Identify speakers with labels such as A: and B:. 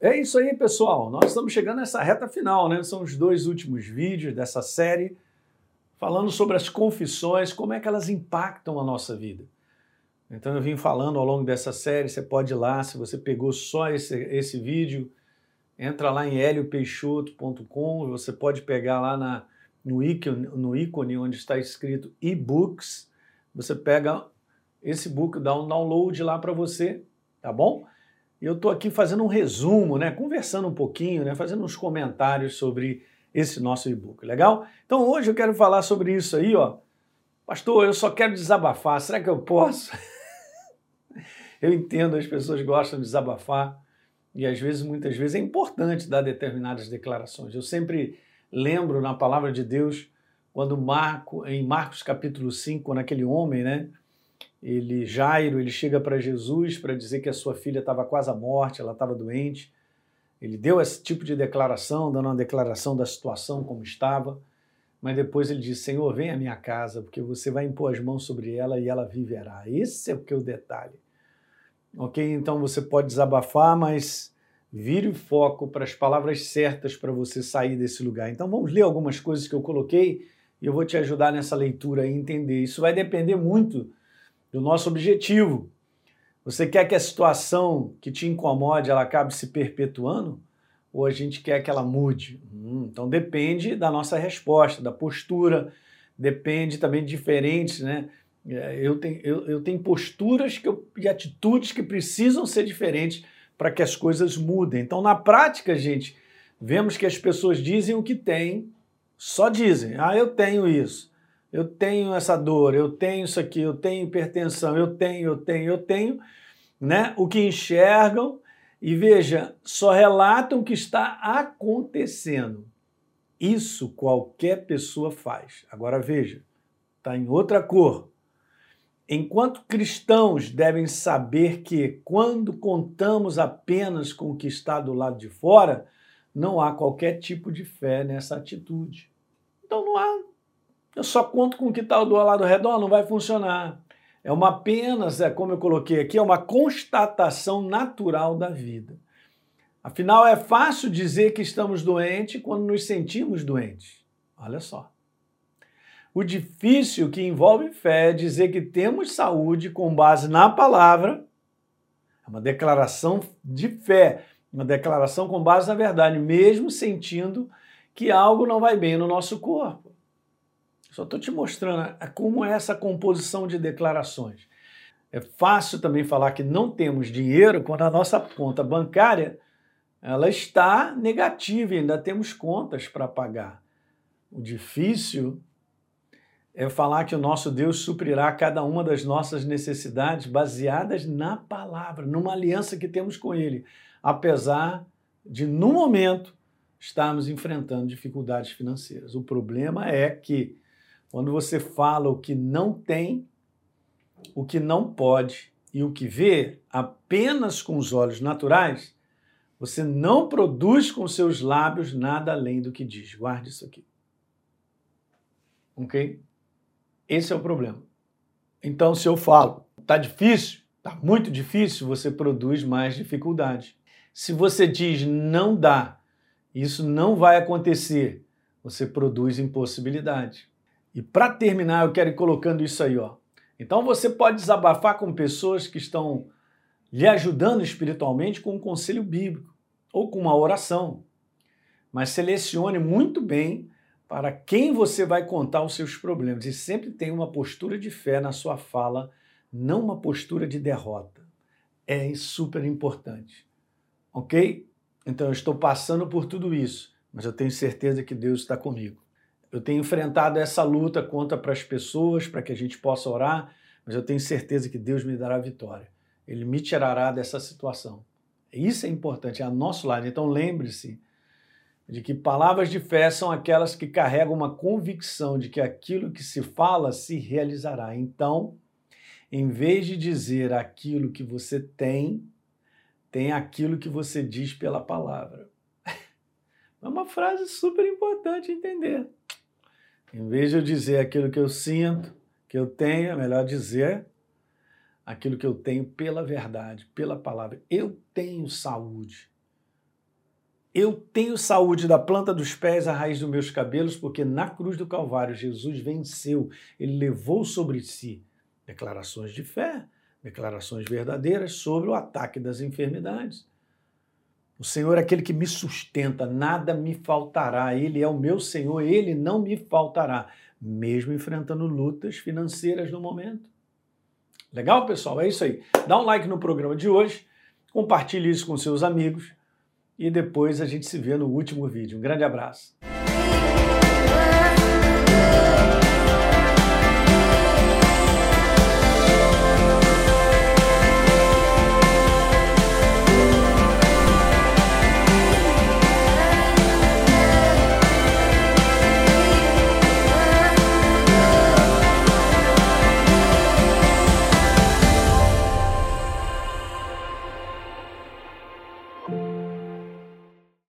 A: É isso aí, pessoal. Nós estamos chegando nessa reta final, né? São os dois últimos vídeos dessa série falando sobre as confissões, como é que elas impactam a nossa vida. Então eu vim falando ao longo dessa série, você pode ir lá, se você pegou só esse, esse vídeo, entra lá em heliopeixoto.com, você pode pegar lá na, no, ícone, no ícone onde está escrito e-books, você pega esse book, dá um download lá para você, tá bom? E eu estou aqui fazendo um resumo, né, conversando um pouquinho, né, fazendo uns comentários sobre esse nosso e-book, legal? Então hoje eu quero falar sobre isso aí, ó. Pastor, eu só quero desabafar, será que eu posso? eu entendo, as pessoas gostam de desabafar e às vezes, muitas vezes, é importante dar determinadas declarações. Eu sempre lembro na palavra de Deus, quando Marco, em Marcos capítulo 5, quando aquele homem, né, ele Jairo, ele chega para Jesus para dizer que a sua filha estava quase à morte, ela estava doente. Ele deu esse tipo de declaração, dando uma declaração da situação como estava, mas depois ele disse: Senhor, vem à minha casa, porque você vai impor as mãos sobre ela e ela viverá. Esse é o que é o detalhe. Ok? Então você pode desabafar, mas vire o foco para as palavras certas para você sair desse lugar. Então vamos ler algumas coisas que eu coloquei e eu vou te ajudar nessa leitura a entender. Isso vai depender muito do nosso objetivo. Você quer que a situação que te incomode ela acabe se perpetuando? Ou a gente quer que ela mude? Hum, então depende da nossa resposta, da postura, depende também de diferentes, né? É, eu tenho, eu, eu tenho posturas que eu, e atitudes que precisam ser diferentes para que as coisas mudem. Então, na prática, gente, vemos que as pessoas dizem o que têm, só dizem. Ah, eu tenho isso eu tenho essa dor, eu tenho isso aqui, eu tenho hipertensão, eu tenho, eu tenho, eu tenho, né? O que enxergam e veja, só relatam o que está acontecendo. Isso qualquer pessoa faz. Agora veja, está em outra cor. Enquanto cristãos devem saber que quando contamos apenas com o que está do lado de fora, não há qualquer tipo de fé nessa atitude. Então não há eu só conto com o que está do lado redor, não vai funcionar. É uma apenas, é como eu coloquei aqui, é uma constatação natural da vida. Afinal, é fácil dizer que estamos doentes quando nos sentimos doentes. Olha só. O difícil que envolve fé é dizer que temos saúde com base na palavra, é uma declaração de fé, uma declaração com base na verdade, mesmo sentindo que algo não vai bem no nosso corpo. Só estou te mostrando como é essa composição de declarações. É fácil também falar que não temos dinheiro quando a nossa conta bancária ela está negativa e ainda temos contas para pagar. O difícil é falar que o nosso Deus suprirá cada uma das nossas necessidades baseadas na palavra, numa aliança que temos com Ele, apesar de, no momento, estarmos enfrentando dificuldades financeiras. O problema é que quando você fala o que não tem, o que não pode e o que vê apenas com os olhos naturais, você não produz com seus lábios nada além do que diz. Guarde isso aqui. Ok? Esse é o problema. Então, se eu falo, tá difícil, tá muito difícil, você produz mais dificuldade. Se você diz não dá, isso não vai acontecer, você produz impossibilidade. E para terminar, eu quero ir colocando isso aí, ó. Então você pode desabafar com pessoas que estão lhe ajudando espiritualmente com um conselho bíblico ou com uma oração. Mas selecione muito bem para quem você vai contar os seus problemas e sempre tenha uma postura de fé na sua fala, não uma postura de derrota. É super importante. OK? Então eu estou passando por tudo isso, mas eu tenho certeza que Deus está comigo. Eu tenho enfrentado essa luta contra para as pessoas, para que a gente possa orar, mas eu tenho certeza que Deus me dará vitória. Ele me tirará dessa situação. Isso é importante, é a nosso lado. Então lembre-se de que palavras de fé são aquelas que carregam uma convicção de que aquilo que se fala se realizará. Então, em vez de dizer aquilo que você tem, tem aquilo que você diz pela palavra. É uma frase super importante entender. Em vez de eu dizer aquilo que eu sinto, que eu tenho, é melhor dizer aquilo que eu tenho pela verdade, pela palavra. Eu tenho saúde. Eu tenho saúde da planta dos pés à raiz dos meus cabelos, porque na cruz do Calvário Jesus venceu, ele levou sobre si declarações de fé, declarações verdadeiras sobre o ataque das enfermidades. O Senhor é aquele que me sustenta, nada me faltará. Ele é o meu Senhor, ele não me faltará, mesmo enfrentando lutas financeiras no momento. Legal, pessoal? É isso aí. Dá um like no programa de hoje, compartilhe isso com seus amigos e depois a gente se vê no último vídeo. Um grande abraço.